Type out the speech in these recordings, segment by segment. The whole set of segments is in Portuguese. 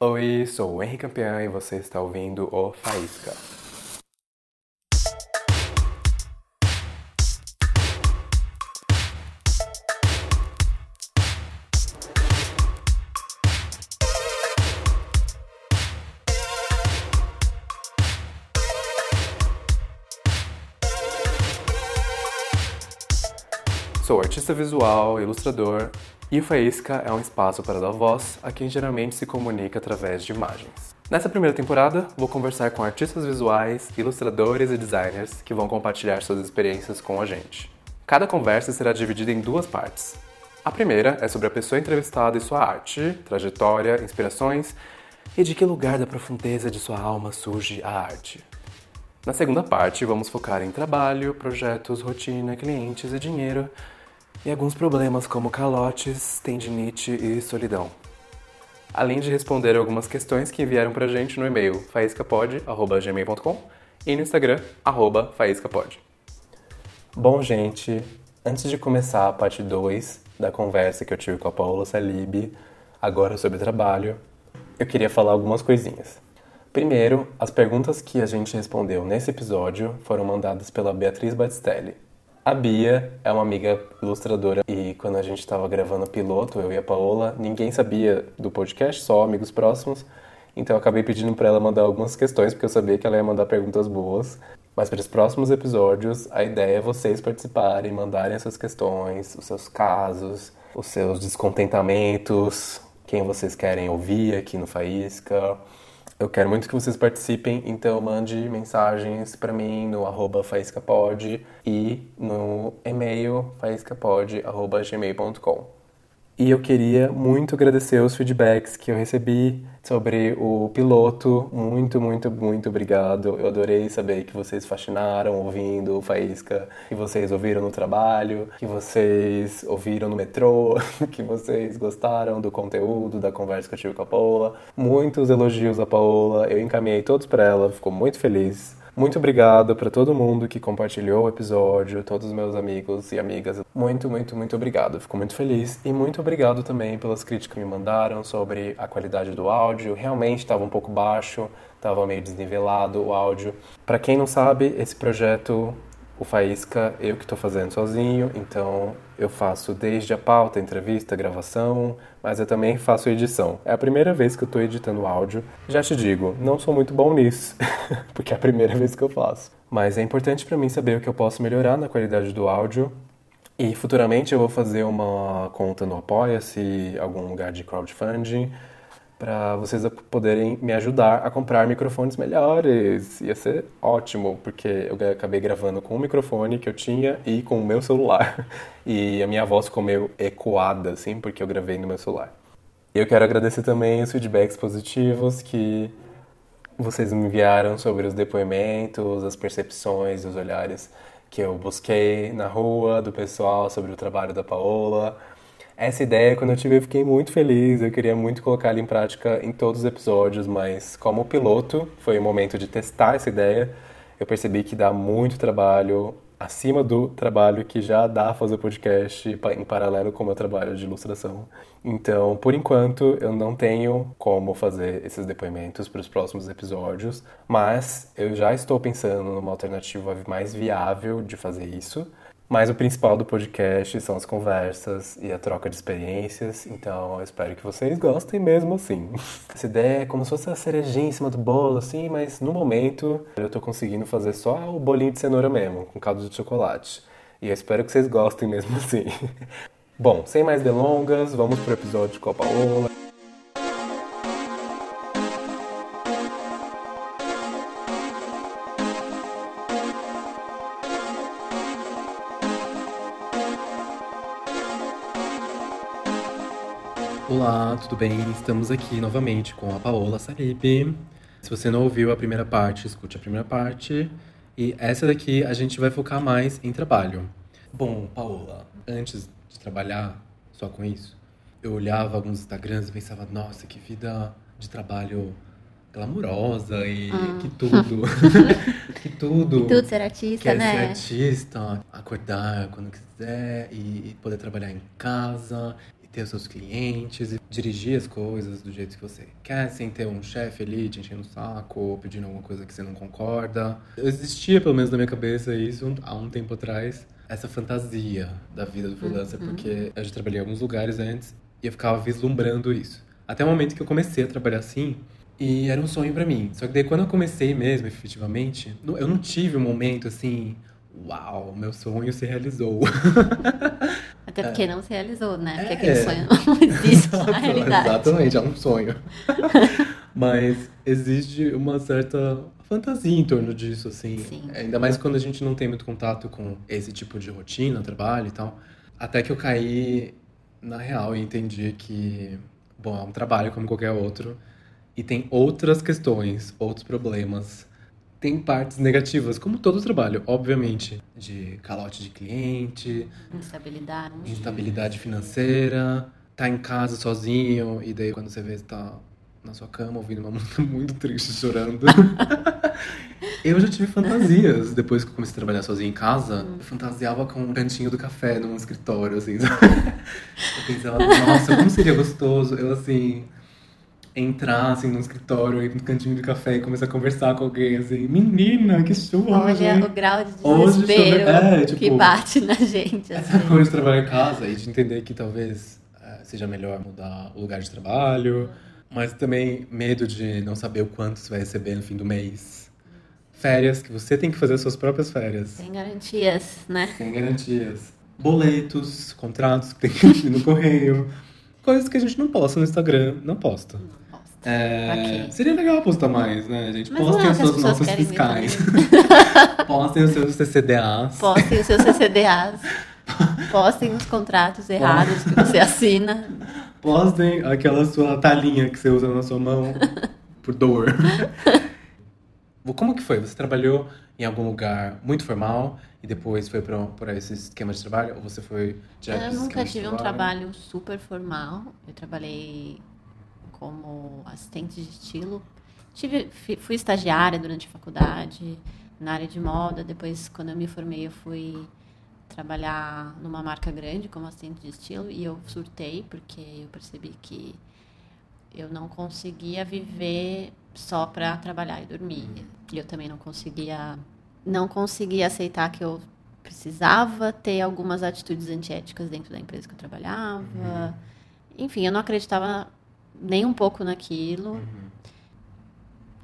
Oi, sou o Henrique Campeão e você está ouvindo o Faísca. Sou artista visual, ilustrador e o Faísca é um espaço para dar voz a quem geralmente se comunica através de imagens. Nessa primeira temporada, vou conversar com artistas visuais, ilustradores e designers que vão compartilhar suas experiências com a gente. Cada conversa será dividida em duas partes. A primeira é sobre a pessoa entrevistada e sua arte, trajetória, inspirações e de que lugar da profundeza de sua alma surge a arte. Na segunda parte, vamos focar em trabalho, projetos, rotina, clientes e dinheiro, e alguns problemas como calotes, tendinite e solidão. Além de responder algumas questões que enviaram pra gente no e-mail faiscapod.gmail.com e no Instagram, arroba faiscapod. Bom, gente, antes de começar a parte 2 da conversa que eu tive com a Paula Salib, agora sobre trabalho, eu queria falar algumas coisinhas. Primeiro, as perguntas que a gente respondeu nesse episódio foram mandadas pela Beatriz Batistelli. A Bia é uma amiga ilustradora e quando a gente estava gravando o piloto, eu e a Paola, ninguém sabia do podcast, só amigos próximos. Então eu acabei pedindo para ela mandar algumas questões, porque eu sabia que ela ia mandar perguntas boas. Mas para os próximos episódios, a ideia é vocês participarem, mandarem essas questões, os seus casos, os seus descontentamentos, quem vocês querem ouvir aqui no Faísca. Eu quero muito que vocês participem, então mande mensagens para mim no arroba faiscapod e no e-mail faiscapod.gmail.com. E eu queria muito agradecer os feedbacks que eu recebi sobre o piloto. Muito, muito, muito obrigado. Eu adorei saber que vocês fascinaram ouvindo o Faísca, que vocês ouviram no trabalho, que vocês ouviram no metrô, que vocês gostaram do conteúdo, da conversa que eu tive com a Paola. Muitos elogios a Paola, eu encaminhei todos para ela, ficou muito feliz. Muito obrigado para todo mundo que compartilhou o episódio, todos os meus amigos e amigas. Muito, muito, muito obrigado. Fico muito feliz. E muito obrigado também pelas críticas que me mandaram sobre a qualidade do áudio. Realmente estava um pouco baixo, estava meio desnivelado o áudio. Para quem não sabe, esse projeto o Faísca, eu que estou fazendo sozinho, então eu faço desde a pauta, entrevista, gravação, mas eu também faço edição. É a primeira vez que eu estou editando áudio. Já te digo, não sou muito bom nisso, porque é a primeira vez que eu faço. Mas é importante para mim saber o que eu posso melhorar na qualidade do áudio. E futuramente eu vou fazer uma conta no Apoia-se, algum lugar de crowdfunding para vocês poderem me ajudar a comprar microfones melhores. Ia ser ótimo, porque eu acabei gravando com o microfone que eu tinha e com o meu celular. E a minha voz ficou meio ecoada, assim, porque eu gravei no meu celular. Eu quero agradecer também os feedbacks positivos que vocês me enviaram sobre os depoimentos, as percepções, os olhares que eu busquei na rua do pessoal sobre o trabalho da Paola essa ideia, quando eu tive, eu fiquei muito feliz. Eu queria muito colocar ela em prática em todos os episódios, mas como piloto, foi o momento de testar essa ideia. Eu percebi que dá muito trabalho acima do trabalho que já dá fazer podcast em paralelo com o meu trabalho de ilustração. Então, por enquanto, eu não tenho como fazer esses depoimentos para os próximos episódios, mas eu já estou pensando numa alternativa mais viável de fazer isso. Mas o principal do podcast são as conversas e a troca de experiências, então eu espero que vocês gostem mesmo assim. Essa ideia é como se fosse a cerejinha em cima do bolo, assim, mas no momento eu tô conseguindo fazer só o bolinho de cenoura mesmo, com caldo de chocolate. E eu espero que vocês gostem mesmo assim. Bom, sem mais delongas, vamos pro episódio com a Paola. Tudo bem? Estamos aqui novamente com a Paola Salib. Se você não ouviu a primeira parte, escute a primeira parte. E essa daqui a gente vai focar mais em trabalho. Bom, Paola, antes de trabalhar só com isso, eu olhava alguns Instagrams e pensava, nossa, que vida de trabalho glamurosa e hum. que tudo. que tudo. Que tudo ser artista, quer né? ser artista, acordar quando quiser e poder trabalhar em casa ter os seus clientes e dirigir as coisas do jeito que você quer, sem ter um chefe ali te enchendo o saco ou pedindo alguma coisa que você não concorda. Existia, pelo menos na minha cabeça, isso há um tempo atrás, essa fantasia da vida do freelancer, uhum. porque eu já trabalhei em alguns lugares antes e eu ficava vislumbrando isso. Até o momento que eu comecei a trabalhar assim, e era um sonho para mim. Só que daí quando eu comecei mesmo, efetivamente, eu não tive um momento assim, uau, meu sonho se realizou. Até porque é. não se realizou, né? Porque é. aquele sonho não existe Exato, na realidade. Exatamente, é um sonho. Mas existe uma certa fantasia em torno disso, assim. Sim. Ainda mais quando a gente não tem muito contato com esse tipo de rotina, trabalho e tal. Até que eu caí na real e entendi que, bom, é um trabalho como qualquer outro. E tem outras questões, outros problemas. Tem partes negativas, como todo trabalho, obviamente. De calote de cliente. Instabilidade. Instabilidade financeira. Tá em casa sozinho e daí quando você vê, tá na sua cama ouvindo uma música muito triste, chorando. eu já tive fantasias depois que eu comecei a trabalhar sozinho em casa. Hum. Eu fantasiava com um cantinho do café num escritório, assim. eu pensava, nossa, como seria gostoso eu, assim, entrar, assim, no escritório, ir no cantinho de café e começar a conversar com alguém, assim. Menina, que chuva! Hoje é o grau de desespero é, tipo, que bate na gente, assim. Essa coisa de trabalhar em casa e de entender que talvez é, seja melhor mudar o lugar de trabalho mas também medo de não saber o quanto você vai receber no fim do mês. Férias, que você tem que fazer suas próprias férias. Sem garantias, né? Sem garantias. Boletos, contratos que tem que ir no correio. Coisas que a gente não posta no Instagram. Não posta. Não. É... Seria legal postar mais, né, gente? Mas Postem as suas notas fiscais. Postem os seus CCDAs. Postem os seus CCDAs. Postem os contratos errados que você assina. Postem aquela sua talinha que você usa na sua mão por dor. Como que foi? Você trabalhou em algum lugar muito formal e depois foi para esse esquema de trabalho? Ou você foi direto Eu nunca tive um trabalho super formal. Eu trabalhei como assistente de estilo. Tive, fui estagiária durante a faculdade na área de moda. Depois, quando eu me formei, eu fui trabalhar numa marca grande como assistente de estilo e eu surtei porque eu percebi que eu não conseguia viver só para trabalhar e dormir. E eu também não conseguia não conseguia aceitar que eu precisava ter algumas atitudes antiéticas dentro da empresa que eu trabalhava. Uhum. Enfim, eu não acreditava nem um pouco naquilo. Uhum.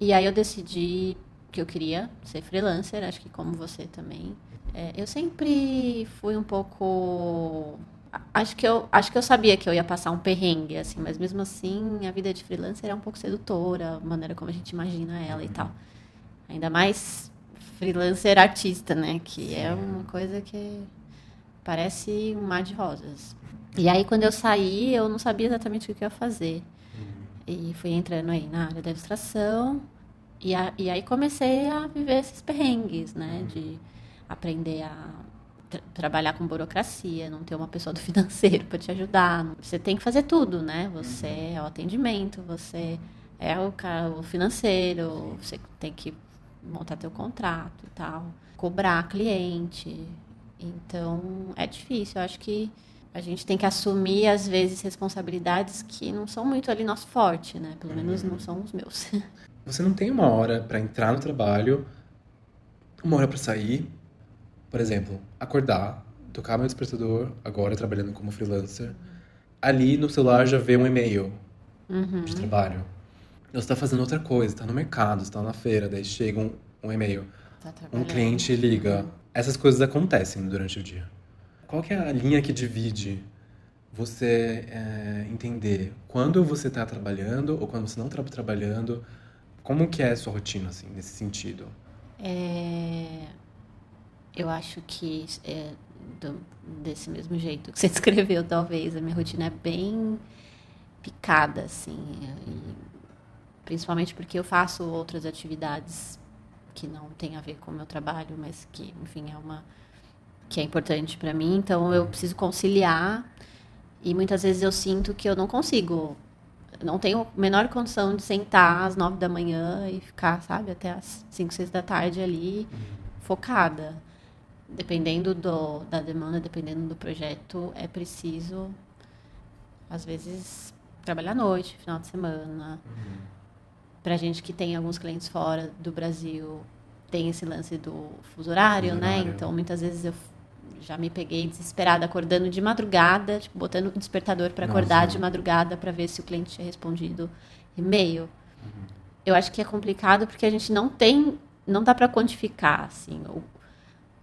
E aí eu decidi que eu queria ser freelancer, acho que como você também. É, eu sempre fui um pouco. Acho que, eu, acho que eu sabia que eu ia passar um perrengue, assim, mas mesmo assim a vida de freelancer é um pouco sedutora, a maneira como a gente imagina ela e uhum. tal. Ainda mais freelancer artista, né? Que é uma coisa que parece um mar de rosas. E aí, quando eu saí, eu não sabia exatamente o que eu ia fazer. E fui entrando aí na área da ilustração. E, a, e aí comecei a viver esses perrengues, né? Uhum. De aprender a tra trabalhar com burocracia, não ter uma pessoa do financeiro para te ajudar. Você tem que fazer tudo, né? Você uhum. é o atendimento, você é o, cara, o financeiro, você tem que montar teu contrato e tal, cobrar cliente. Então, é difícil. Eu acho que a gente tem que assumir, às vezes, responsabilidades que não são muito ali nosso forte, né? Pelo menos não são os meus. Você não tem uma hora para entrar no trabalho, uma hora para sair, por exemplo, acordar, tocar meu despertador, agora trabalhando como freelancer, ali no celular já vê um e-mail uhum. de trabalho. Você está fazendo outra coisa, está no mercado, está na feira, daí chega um, um e-mail. Tá um cliente liga. Essas coisas acontecem durante o dia. Qual que é a linha que divide você é, entender quando você está trabalhando ou quando você não está trabalhando? Como que é a sua rotina, assim, nesse sentido? É eu acho que é, do, desse mesmo jeito que você descreveu, talvez, a minha rotina é bem picada, assim. E, principalmente porque eu faço outras atividades que não tem a ver com o meu trabalho, mas que, enfim, é uma que é importante para mim. Então, eu preciso conciliar e muitas vezes eu sinto que eu não consigo não tenho a menor condição de sentar às nove da manhã e ficar, sabe, até às cinco, seis da tarde ali, focada dependendo do, da demanda, dependendo do projeto, é preciso às vezes, trabalhar à noite, final de semana. Uhum. Pra gente que tem alguns clientes fora do Brasil, tem esse lance do fuso horário, fuso né? Horário. Então, muitas vezes eu já me peguei desesperada acordando de madrugada, tipo, botando o despertador para acordar de madrugada para ver se o cliente tinha respondido e-mail. Uhum. Eu acho que é complicado porque a gente não tem, não dá para quantificar assim o,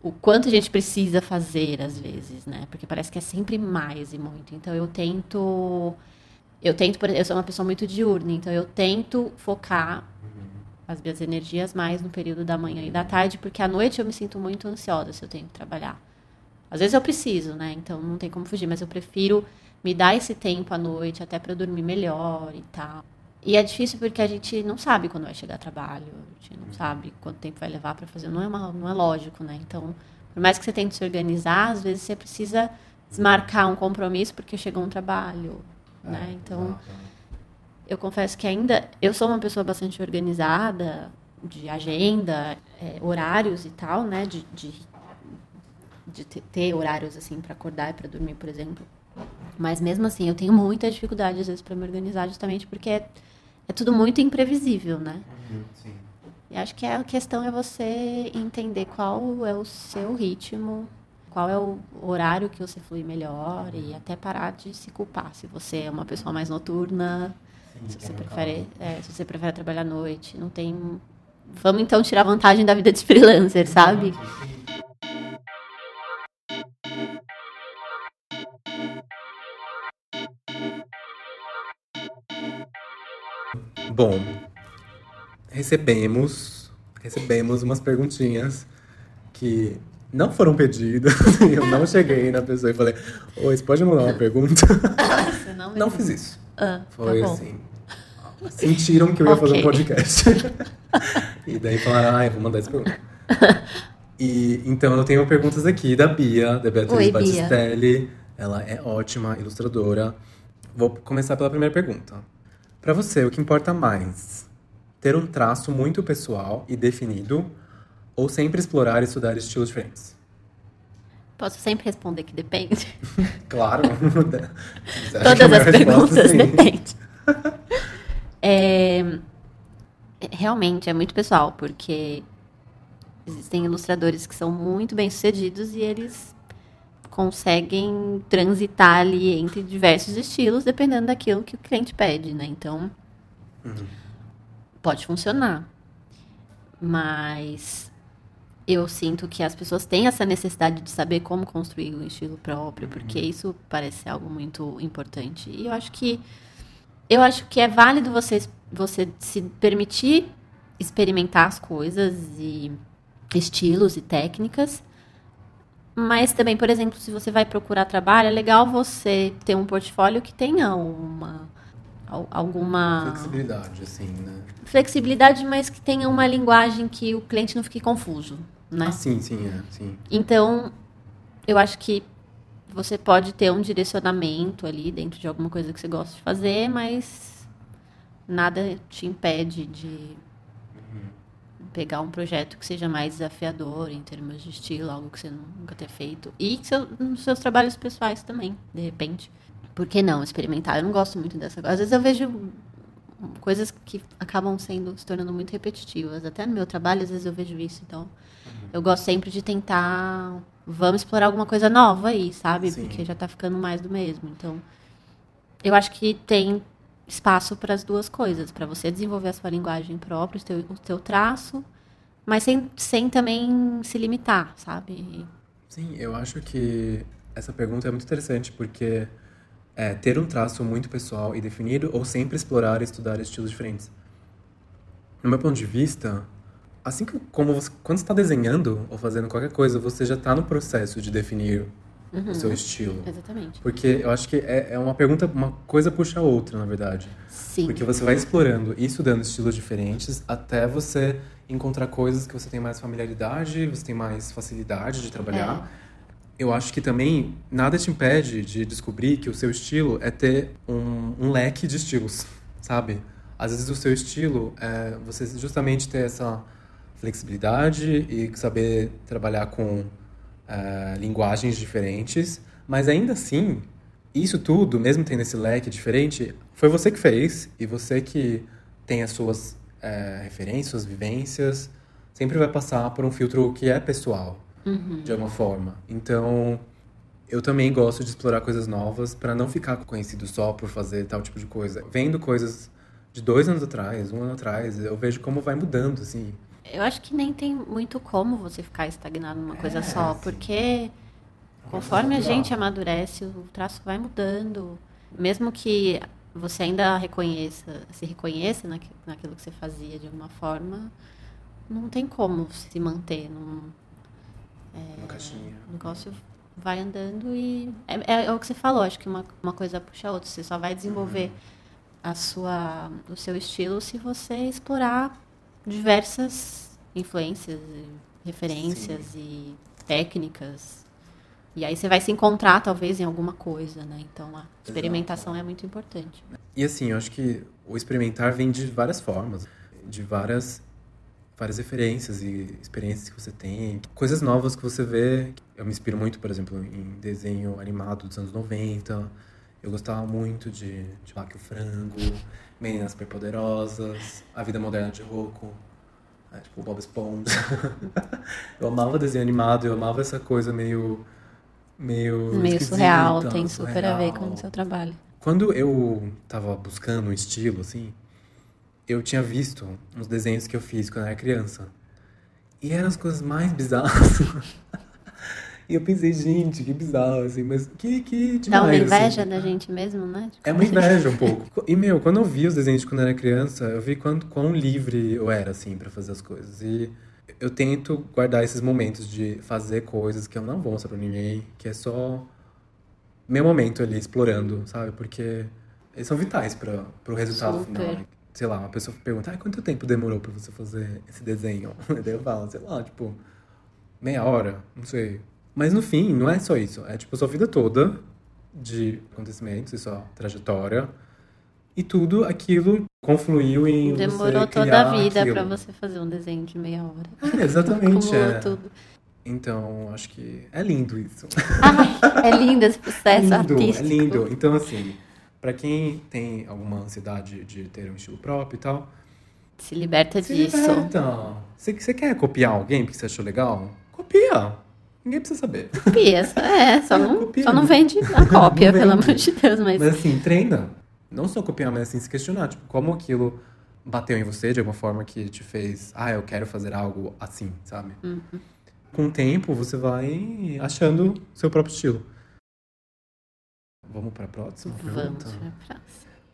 o quanto a gente precisa fazer às vezes, né? Porque parece que é sempre mais e muito. Então eu tento eu tento, eu sou uma pessoa muito diurna, então eu tento focar as minhas energias mais no período da manhã e da tarde, porque à noite eu me sinto muito ansiosa se eu tenho que trabalhar. Às vezes eu preciso, né? Então não tem como fugir, mas eu prefiro me dar esse tempo à noite até para dormir melhor e tal. E é difícil porque a gente não sabe quando vai chegar trabalho, a gente não sabe quanto tempo vai levar para fazer, não é uma, não é lógico, né? Então, por mais que você tente se organizar, às vezes você precisa desmarcar um compromisso porque chegou um trabalho, é, né? Então, eu confesso que ainda eu sou uma pessoa bastante organizada de agenda, é, horários e tal, né? De, de de ter horários assim para acordar e para dormir, por exemplo. Mas mesmo assim, eu tenho muita dificuldade às vezes para me organizar, justamente porque é, é tudo muito imprevisível, né? Uhum, sim. E acho que a questão é você entender qual é o seu ritmo, qual é o horário que você flui melhor e até parar de se culpar. Se você é uma pessoa mais noturna, sim, se você prefere, é, se você prefere trabalhar à noite, não tem. Vamos então tirar vantagem da vida de freelancer, sabe? Bom, recebemos, recebemos umas perguntinhas que não foram pedidas. eu não cheguei na pessoa e falei, oi, você pode mandar uma pergunta? Nossa, não, não fiz isso. Ah, Foi tá assim. Sentiram que eu ia okay. fazer um podcast. e daí falaram, ah, vou mandar essa pergunta. E, então eu tenho perguntas aqui da Bia, da Beatriz Oi, Batistelli. Bia. Ela é ótima ilustradora. Vou começar pela primeira pergunta. Para você, o que importa mais? Ter um traço muito pessoal e definido ou sempre explorar e estudar estilos diferentes? Posso sempre responder que depende? claro. Todas as perguntas depende. é, realmente é muito pessoal, porque existem ilustradores que são muito bem sucedidos e eles conseguem transitar ali entre diversos estilos, dependendo daquilo que o cliente pede, né? Então, uhum. pode funcionar. Mas eu sinto que as pessoas têm essa necessidade de saber como construir um estilo próprio, porque uhum. isso parece algo muito importante. E eu acho que eu acho que é válido você, você se permitir experimentar as coisas e estilos e técnicas, mas também, por exemplo, se você vai procurar trabalho, é legal você ter um portfólio que tenha uma alguma flexibilidade, assim, né? Flexibilidade, mas que tenha uma linguagem que o cliente não fique confuso, né? Ah, sim, sim, é, sim. Então, eu acho que você pode ter um direcionamento ali dentro de alguma coisa que você gosta de fazer, mas nada te impede de pegar um projeto que seja mais desafiador em termos de estilo, algo que você nunca tenha feito. E seu, nos seus trabalhos pessoais também, de repente. Por que não experimentar? Eu não gosto muito dessa coisa. Às vezes eu vejo coisas que acabam sendo se tornando muito repetitivas. Até no meu trabalho, às vezes eu vejo isso. Então, uhum. eu gosto sempre de tentar. Vamos explorar alguma coisa nova aí, sabe? Sim. Porque já está ficando mais do mesmo. Então, eu acho que tem espaço para as duas coisas, para você desenvolver a sua linguagem própria, o teu, o traço, mas sem, sem também se limitar, sabe? Sim, eu acho que essa pergunta é muito interessante, porque é, ter um traço muito pessoal e definido ou sempre explorar e estudar estilos diferentes. No meu ponto de vista, assim como você, quando está desenhando ou fazendo qualquer coisa, você já está no processo de definir uhum. o seu estilo. Exatamente. Porque eu acho que é, é uma pergunta, uma coisa puxa a outra, na verdade. Sim. Porque você vai explorando e estudando estilos diferentes até você encontrar coisas que você tem mais familiaridade, você tem mais facilidade de trabalhar. É. Eu acho que também nada te impede de descobrir que o seu estilo é ter um, um leque de estilos, sabe? Às vezes o seu estilo é você justamente ter essa flexibilidade e saber trabalhar com uh, linguagens diferentes, mas ainda assim isso tudo, mesmo tendo esse leque diferente, foi você que fez e você que tem as suas é, referências, suas vivências, sempre vai passar por um filtro que é pessoal, Uhum. de alguma forma. Então, eu também gosto de explorar coisas novas para não ficar conhecido só por fazer tal tipo de coisa. Vendo coisas de dois anos atrás, um ano atrás, eu vejo como vai mudando, assim. Eu acho que nem tem muito como você ficar estagnado numa coisa É, só, sim. porque conforme a gente amadurece, o traço vai mudando. Mesmo que você ainda reconheça, se reconheça naqui- naquilo que você fazia de alguma forma, não tem como se manter num caixinha. o negócio vai andando e é, é- é o que você falou, acho que uma, uma coisa puxa a outra. Você só vai desenvolver a sua, o seu estilo se você explorar diversas influências, referências e técnicas. E aí você vai se encontrar talvez em alguma coisa, né? Então a experimentação é muito importante. E assim, eu acho que o experimentar vem de várias formas, de várias várias referências e experiências que você tem, coisas novas que você vê. Eu me inspiro muito, por exemplo, em desenho animado dos anos 90. Eu gostava muito de, de o Frango, Meninas Superpoderosas, A Vida Moderna de Rocco, é, tipo Bob Esponja. eu amava desenho animado, eu amava essa coisa meio meio Meio surreal, tem super a ver com o seu trabalho. Quando eu tava buscando um estilo, assim, eu tinha visto uns desenhos que eu fiz quando eu era criança. E eram as coisas mais bizarras. e eu pensei, gente, que bizarro, assim, mas que, que demais, Dá uma inveja assim. da gente mesmo, né? De É uma inveja um pouco. E, meu, quando eu vi os desenhos de quando eu era criança, eu vi quanto, quão livre eu era, assim, pra fazer as coisas. E eu tento guardar esses momentos de fazer coisas que eu não vou mostrar pra ninguém, que é só meu momento ali, explorando, sabe? Porque eles são vitais para pro resultado Super. final. Sei lá, uma pessoa pergunta, ah, quanto tempo demorou pra você fazer esse desenho? Daí eu falo, sei lá, tipo, meia hora, não sei. Mas no fim, não é só isso. É tipo sua vida toda de acontecimentos e sua trajetória. E tudo aquilo confluiu em você Demorou toda a vida pra você fazer um desenho de meia hora. É, exatamente. É. tudo. Então, acho que é lindo isso. Ai, é lindo esse processo lindo, artístico. é lindo. Então, assim, pra quem tem alguma ansiedade de ter um estilo próprio e tal, Se liberta se disso. liberta. Você, você quer copiar alguém porque você achou legal? Copia. Ninguém precisa saber. Copia, é, só não, Copia. só não vende a cópia, Não pelo vende. amor de Deus, mas, Mas assim, treina. Não só copiar, mas assim, se questionar. Tipo, como aquilo bateu em você de alguma forma que te fez... Ah, eu quero fazer algo assim, sabe? Uhum. Com o tempo, você vai achando seu próprio estilo. Vamos pra próxima vamos pergunta? pra próxima.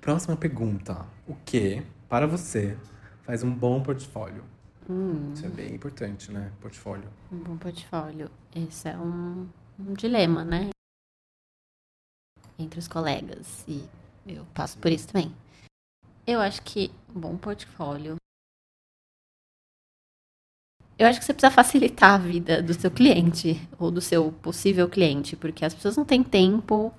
Próxima pergunta. O que, para você, faz um bom portfólio? Hum, Isso é bem importante, né? Portfólio. um bom portfólio. Esse é um, um dilema, né? Entre os colegas. E eu passo por isso também. Eu acho que um bom portfólio. Eu acho que você precisa facilitar a vida do seu cliente ou do seu possível cliente, porque as pessoas não têm tempo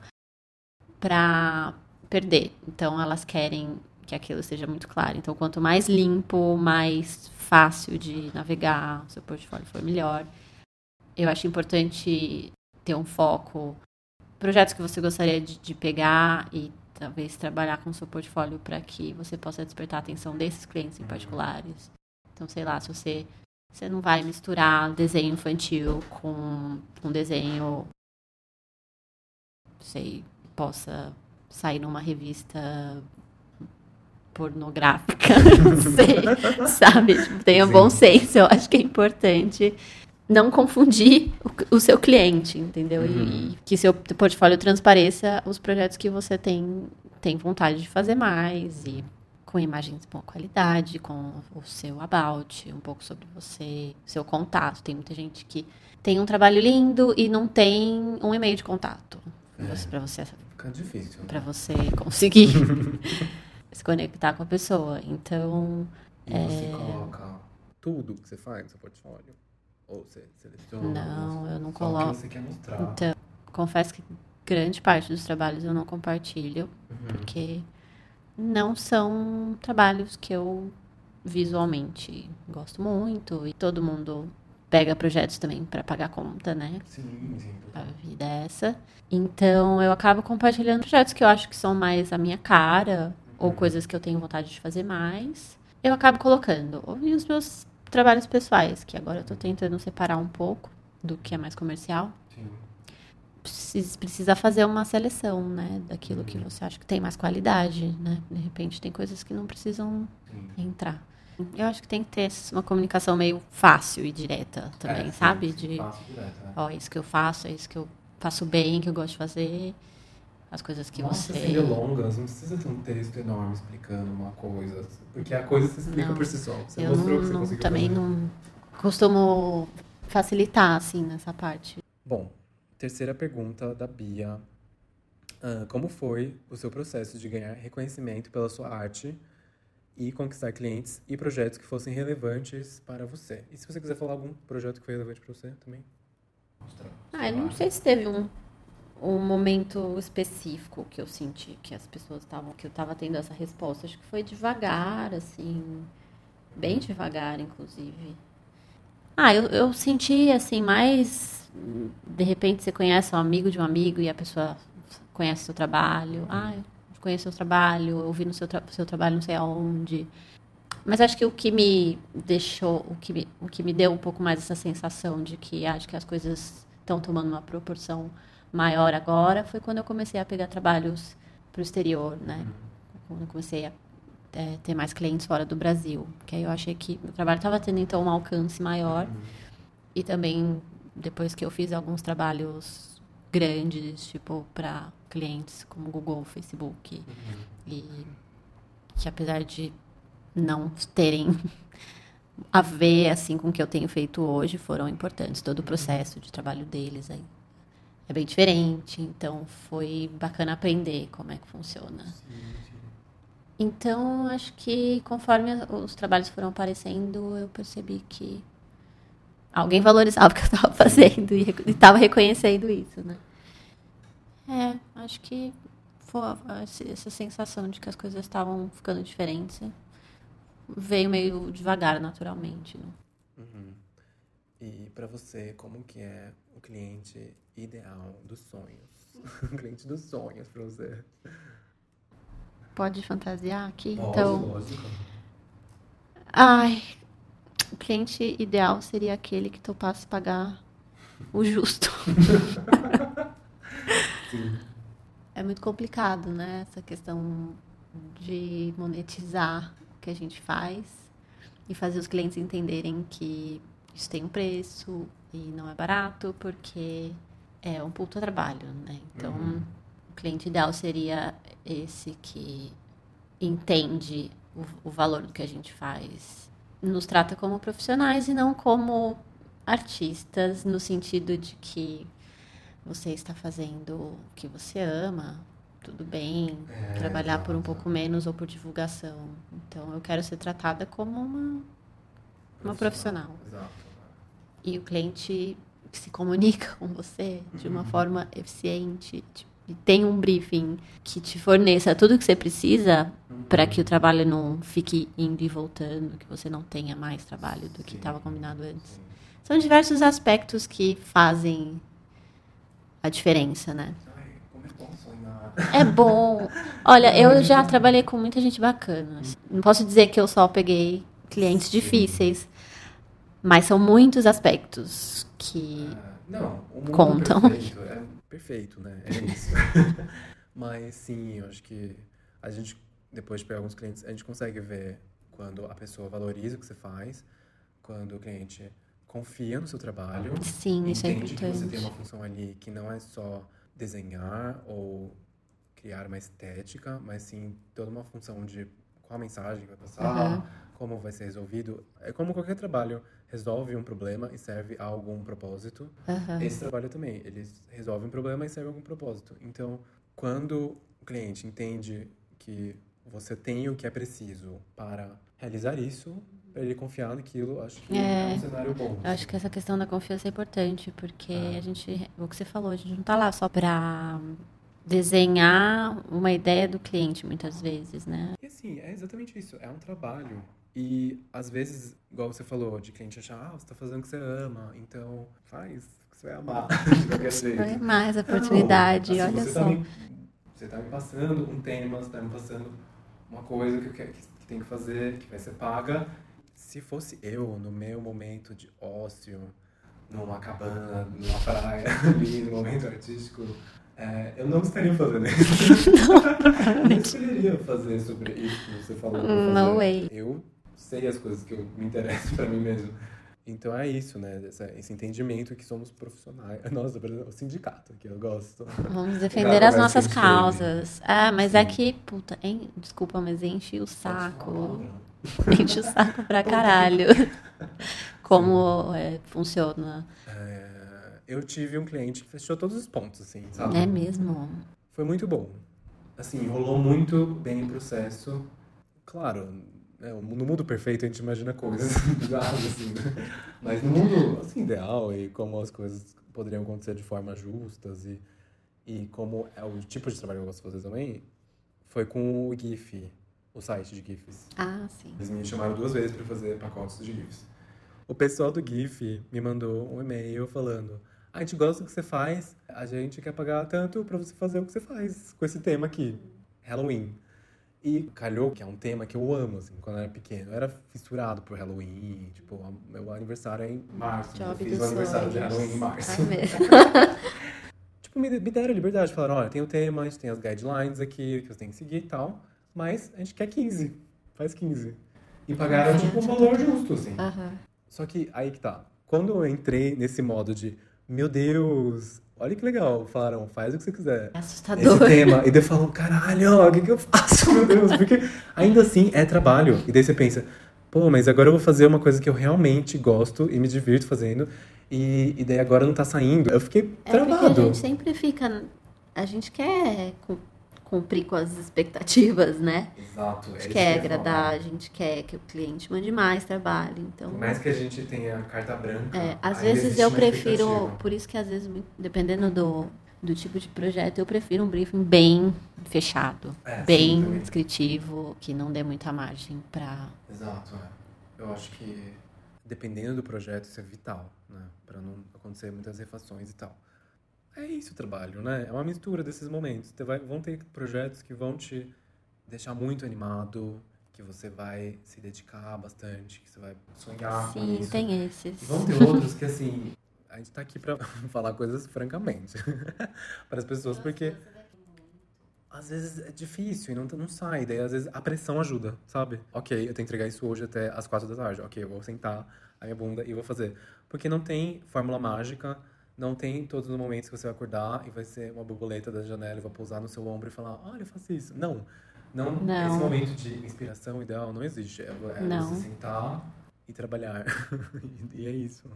para perder. Então elas querem que aquilo seja muito claro. Então quanto mais limpo, mais fácil de navegar, o seu portfólio for melhor. Eu acho importante ter um foco, projetos que você gostaria de, de pegar e talvez trabalhar com o seu portfólio para que você possa despertar a atenção desses clientes em particulares. Então, sei lá, se você você não vai misturar desenho infantil com um desenho, sei, possa sair numa revista pornográfica, não sei, sabe? Tipo, tenha Sim. bom senso, eu acho que é importante não confundir o, o seu cliente, entendeu? Uhum. E, que seu portfólio transpareça os projetos que você tem, tem vontade de fazer mais e com imagens de boa qualidade, com o seu about, um pouco sobre você, seu contato. Tem muita gente que tem um trabalho lindo e não tem um e-mail de contato É. para você Fica difícil. né? para você conseguir se conectar com a pessoa. Então, E você coloca tudo que você faz no seu portfólio? Ou você seleciona? Não, eu não só o que coloco. você quer mostrar. Então, confesso que grande parte dos trabalhos eu não compartilho, Uhum. porque não são trabalhos que eu visualmente gosto muito e todo mundo pega projetos também para pagar conta, né? Sim, sim. A vida é essa. Então eu acabo compartilhando projetos que eu acho que são mais a minha cara, ou coisas que eu tenho vontade de fazer mais. Eu acabo colocando. E os meus trabalhos pessoais, que agora eu tô tentando separar um pouco do que é mais comercial. Sim. Precisa, precisa fazer uma seleção, né? Daquilo que Uhum. você acha que tem mais qualidade, né? De repente tem coisas que não precisam entrar. Eu acho que tem que ter uma comunicação meio fácil e direta também, É, sabe? sim, De, Passo direto, né? ó, é isso que eu faço, é isso que eu faço bem, que eu gosto de fazer, as coisas que Nossa, você. sem delongas, não precisa ter um texto enorme explicando uma coisa, porque a coisa se explica Não. por si só. Você eu mostrou não, que você não- conseguiu também fazer. não costumo facilitar, assim, nessa parte. Bom, terceira pergunta da Bia. Ah, como foi o seu processo de ganhar reconhecimento pela sua arte e conquistar clientes e projetos que fossem relevantes para você? E se você quiser falar algum projeto que foi relevante para você também? Ah, eu não sei se teve um, um momento específico que eu senti que as pessoas estavam, que eu estava tendo essa resposta. Acho que foi devagar, assim, bem devagar, inclusive. Ah, eu, eu senti, assim, mais. De repente você conhece um amigo de um amigo e a pessoa conhece o seu trabalho. Ah, eu conheço o seu trabalho, eu vi no seu, tra seu trabalho não sei aonde. Mas acho que o que me deixou, o que me, o que me deu um pouco mais essa sensação de que acho que as coisas estão tomando uma proporção maior agora foi quando eu comecei a pegar trabalhos para o exterior, né? Quando eu comecei a é, ter mais clientes fora do Brasil. Que aí eu achei que o trabalho estava tendo então um alcance maior. E também depois que eu fiz alguns trabalhos grandes, tipo para clientes como Google, Facebook, e que apesar de não terem a ver assim com o que eu tenho feito hoje, foram importantes. Todo o processo de trabalho deles aí é bem diferente, então foi bacana aprender como é que funciona. Então, acho que conforme os trabalhos foram aparecendo, eu percebi que alguém valorizava o que eu estava fazendo e estava reconhecendo isso, né? É, acho que foi essa sensação de que as coisas estavam ficando diferentes veio meio devagar, naturalmente. Né? Uhum. E para você, como que é o cliente ideal dos sonhos? o cliente dos sonhos para você? Pode fantasiar aqui? Pode, então, lógico. ai, o cliente ideal seria aquele que topasse pagar o justo. Sim. É muito complicado, né? Essa questão de monetizar o que a gente faz e fazer os clientes entenderem que isso tem um preço e não é barato porque é um puta trabalho, né? Então, Uhum. o cliente ideal seria esse que entende o, o valor do que a gente faz, nos trata como profissionais e não como artistas, no sentido de que você está fazendo o que você ama, tudo bem, É, trabalhar por um pouco menos ou por divulgação. Então, eu quero ser tratada como uma, uma profissional. Exato. E o cliente se comunica com você de uma Uhum. forma eficiente, tipo, e tem um briefing que te forneça tudo o que você precisa para que o trabalho não fique indo e voltando, que você não tenha mais trabalho do que Sim. estava combinado antes. Sim. São diversos aspectos que fazem a diferença, né? Ai, como é bom sonhar. É bom. Olha, eu já trabalhei com muita gente bacana. Não posso dizer que eu só peguei clientes Sim. difíceis, mas são muitos aspectos que Ah, Não, mundo Contam. perfeito é perfeito, né? É isso. Mas sim, eu acho que a gente, depois de pegar alguns clientes, a gente consegue ver quando a pessoa valoriza o que você faz, quando o cliente confia no seu trabalho, sim, isso é entende que você tem importante. uma função ali que não é só desenhar ou criar uma estética, mas sim toda uma função de qual a mensagem vai passar, Aham. como vai ser resolvido. É como qualquer trabalho, resolve um problema e serve a algum propósito. Aham. Esse trabalho também, eles resolvem um problema e servem a algum propósito. Então, quando o cliente entende que você tem o que é preciso para realizar isso, para ele confiar naquilo, acho que é, É. um cenário bom. Eu acho que essa questão da confiança é importante, porque Ah. a gente, o que você falou, a gente não tá lá só pra desenhar uma ideia do cliente, muitas vezes, né? E assim, é exatamente isso. É um trabalho E às vezes, igual você falou, de cliente achar, ah, você tá fazendo o que você ama, então faz o que você vai amar de qualquer jeito. Foi mais oportunidade, Não, assim, olha você só. Tá me, você tá me passando um tema, você tá me passando uma coisa que eu quero, que, que tem que fazer, que vai ser paga. Se fosse eu, no meu momento de ócio, numa cabana, numa praia, ali, no momento artístico, é, eu não estaria fazendo isso. Não, não escolheria fazer sobre isso que você falou. No way. Eu sei as coisas que eu me interesso pra mim mesmo. Então é isso, né? Essa- esse entendimento que somos profissionais. Nossa, exemplo, o sindicato, que eu gosto. Vamos defender as nossas causas. Ah, mas é Sim. que, puta, hein? desculpa, mas enche o saco. Enche o saco pra caralho. Como é, funciona. É, eu tive um cliente que fechou todos os pontos, assim, sabe? É mesmo? Foi muito bom. Assim, rolou muito bem o processo. Claro, né, no mundo perfeito a gente imagina coisas bizarras, assim, né? Mas no mundo, assim, ideal e como as coisas poderiam acontecer de forma justas e, e como é o tipo de trabalho que eu gosto de fazer também, foi com o GIF, o site de GIFs. Ah, sim. Eles me chamaram duas vezes para fazer pacotes de GIFs. O pessoal do GIF me mandou um e-mail falando: "Ah, a gente gosta do que você faz, a gente quer pagar tanto para você fazer o que você faz com esse tema aqui, Halloween. E calhou que é um tema que eu amo, assim, quando eu era pequeno. Eu era fissurado por Halloween, tipo, meu aniversário é em março. eu Job fiz dos o aniversário de. Halloween em março. Tipo, me, me deram a liberdade, falaram, olha, tem o tema, a gente tem as guidelines aqui que você tem que seguir e tal, mas a gente quer 15, faz 15. E pagaram, tipo, um valor justo, assim. Aham. Só que aí que tá. Quando eu entrei nesse modo de, meu Deus, olha que legal, falaram, faz o que você quiser. É Esse assustador. tema. E daí eu falo, caralho, o que, que eu faço, meu Deus? Porque ainda assim é trabalho. E daí você pensa, pô, mas agora eu vou fazer uma coisa que eu realmente gosto e me divirto fazendo. E, e daí agora não tá saindo. Eu fiquei É porque a travado. gente sempre fica. A gente quer cumprir com as expectativas, né? Exato. A é gente isso quer agradar, falar. a gente quer que o cliente mande mais trabalho. Então, Por mais que a gente tenha carta branca. é, às vezes eu prefiro. Por isso que às vezes, dependendo do, do tipo de projeto, eu prefiro um briefing bem fechado, É, sim, bem também. descritivo, que não dê muita margem pra. Exato, é. Eu acho que dependendo do projeto isso é vital, né? Pra não acontecer muitas refações e tal. É isso o trabalho, né? É uma mistura desses momentos. Você vai, vão ter projetos que vão te deixar muito animado, que você vai se dedicar bastante, que você vai sonhar com Sim, isso. tem esses. E vão ter outros que, assim, a gente tá aqui pra falar coisas francamente para as pessoas, porque às vezes é difícil e não, não sai. Daí, às vezes, a pressão ajuda, sabe? Ok, eu tenho que entregar isso hoje até as quatro da tarde. Ok, eu vou sentar a minha bunda e vou fazer. Porque não tem fórmula mágica, não tem todos os momentos que você vai acordar e vai ser uma borboleta da janela e vai pousar no seu ombro e falar, olha, eu faço isso. Não. Não, Não. esse momento de inspiração ideal não existe. É, é Não. você sentar e trabalhar. e é isso.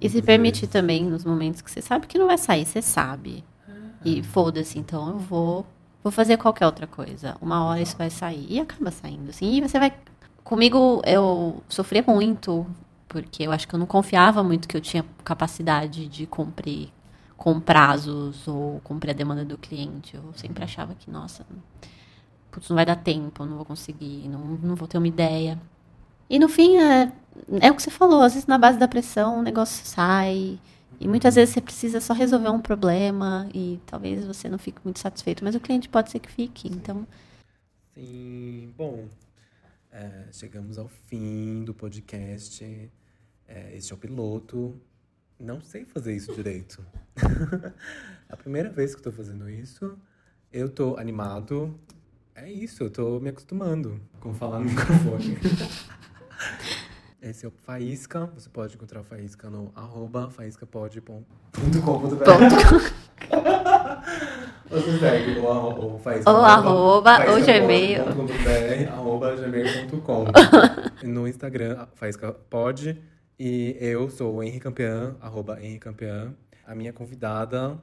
E se permitir também nos momentos que você sabe que não vai sair, você sabe. E foda-se, então eu vou, vou fazer qualquer outra coisa. Uma hora isso vai sair. E acaba saindo, assim. E você vai. Comigo, eu sofria muito, porque eu acho que eu não confiava muito que eu tinha capacidade de cumprir com prazos ou cumprir a demanda do cliente. Eu sempre achava que, nossa, putz, não vai dar tempo, não vou conseguir, não, não vou ter uma ideia. E no fim, é, é o que você falou, às vezes na base da pressão o negócio sai. E muitas vezes você precisa só resolver um problema e talvez você não fique muito satisfeito, mas o cliente pode ser que fique. Então, Sim, bom, é, chegamos ao fim do podcast. É, este é o piloto. Não sei fazer isso direito. a primeira vez que estou fazendo isso. Eu tô animado. É isso, eu tô me acostumando com falar no microfone. Esse é o Faísca. Você pode encontrar o Faísca no arroba faíscapod.com.br Você segue o, arro- o Faísca. O no arroba, o faíscapod.com.br, Gmail. arroba gmail.com. No Instagram, Faísca Pod. E eu sou o Henri Campeã, arroba Henri Campeã. A minha convidada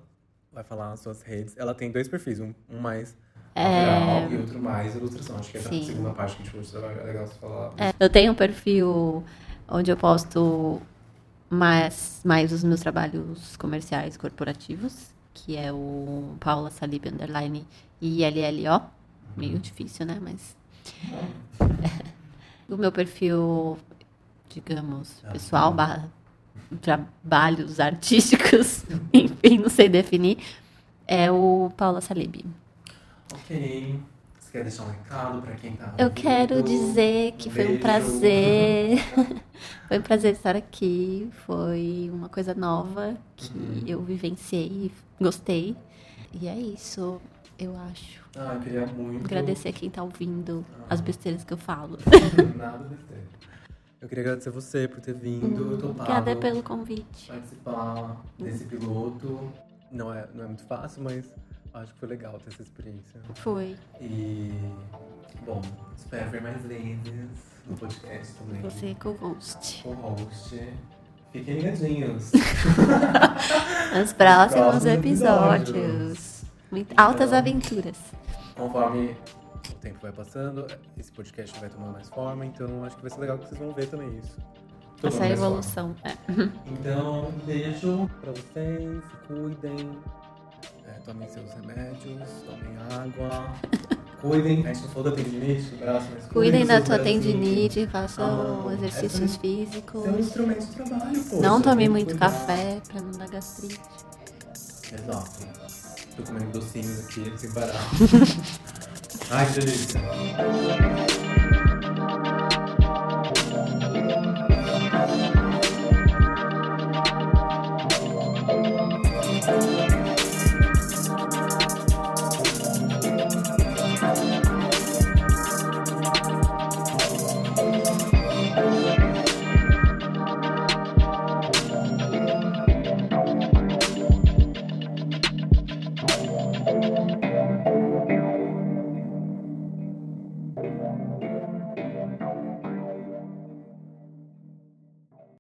vai falar as suas redes. Ela tem dois perfis, um, um mais natural e outro mais ilustração. Acho que é a segunda parte que a gente falou trabalho. É legal você falar. é, eu tenho um perfil onde eu posto mais, mais os meus trabalhos comerciais corporativos, que é o Paula Salib Underline ILLO. Meio difícil, né? Mas. O meu perfil, digamos, pessoal, barra trabalhos artísticos, enfim, não sei definir, é o Paula Salib. Ok. Você quer deixar um recado para quem tá Eu quero dizer que foi um prazer. foi um prazer estar aqui. Foi uma coisa nova que Uhum. eu vivenciei, gostei. E é isso, eu acho. Ah, eu queria muito. Agradecer quem tá ouvindo as besteiras que eu falo. Nada. Eu queria agradecer você por ter vindo. Topado Obrigada pelo convite. participar desse piloto. Não é, não é muito fácil, mas acho que foi legal ter essa experiência. Foi. E, bom, espero ver mais vezes no podcast também. Você é co-host. Com host. Fiquem ligadinhos. Nos próximos próximos episódios. episódios. Muito- Altas Então, aventuras. Conforme o tempo vai passando, esse podcast vai tomando mais forma, então acho que vai ser legal que vocês vão ver também isso. Essa forma. evolução. É. Então, um beijo pra vocês, se cuidem, é, tomem seus remédios, tomem água, cuidem, gente não falou da tendinite braço, mas Cuidem da seus tua tendinite, Ah, façam exercícios físicos. É um instrumento de trabalho, pô. Não tome muito cuidar. café pra não dar gastrite. Exato. Tô comendo docinhos aqui sem parar. Aynen öyle.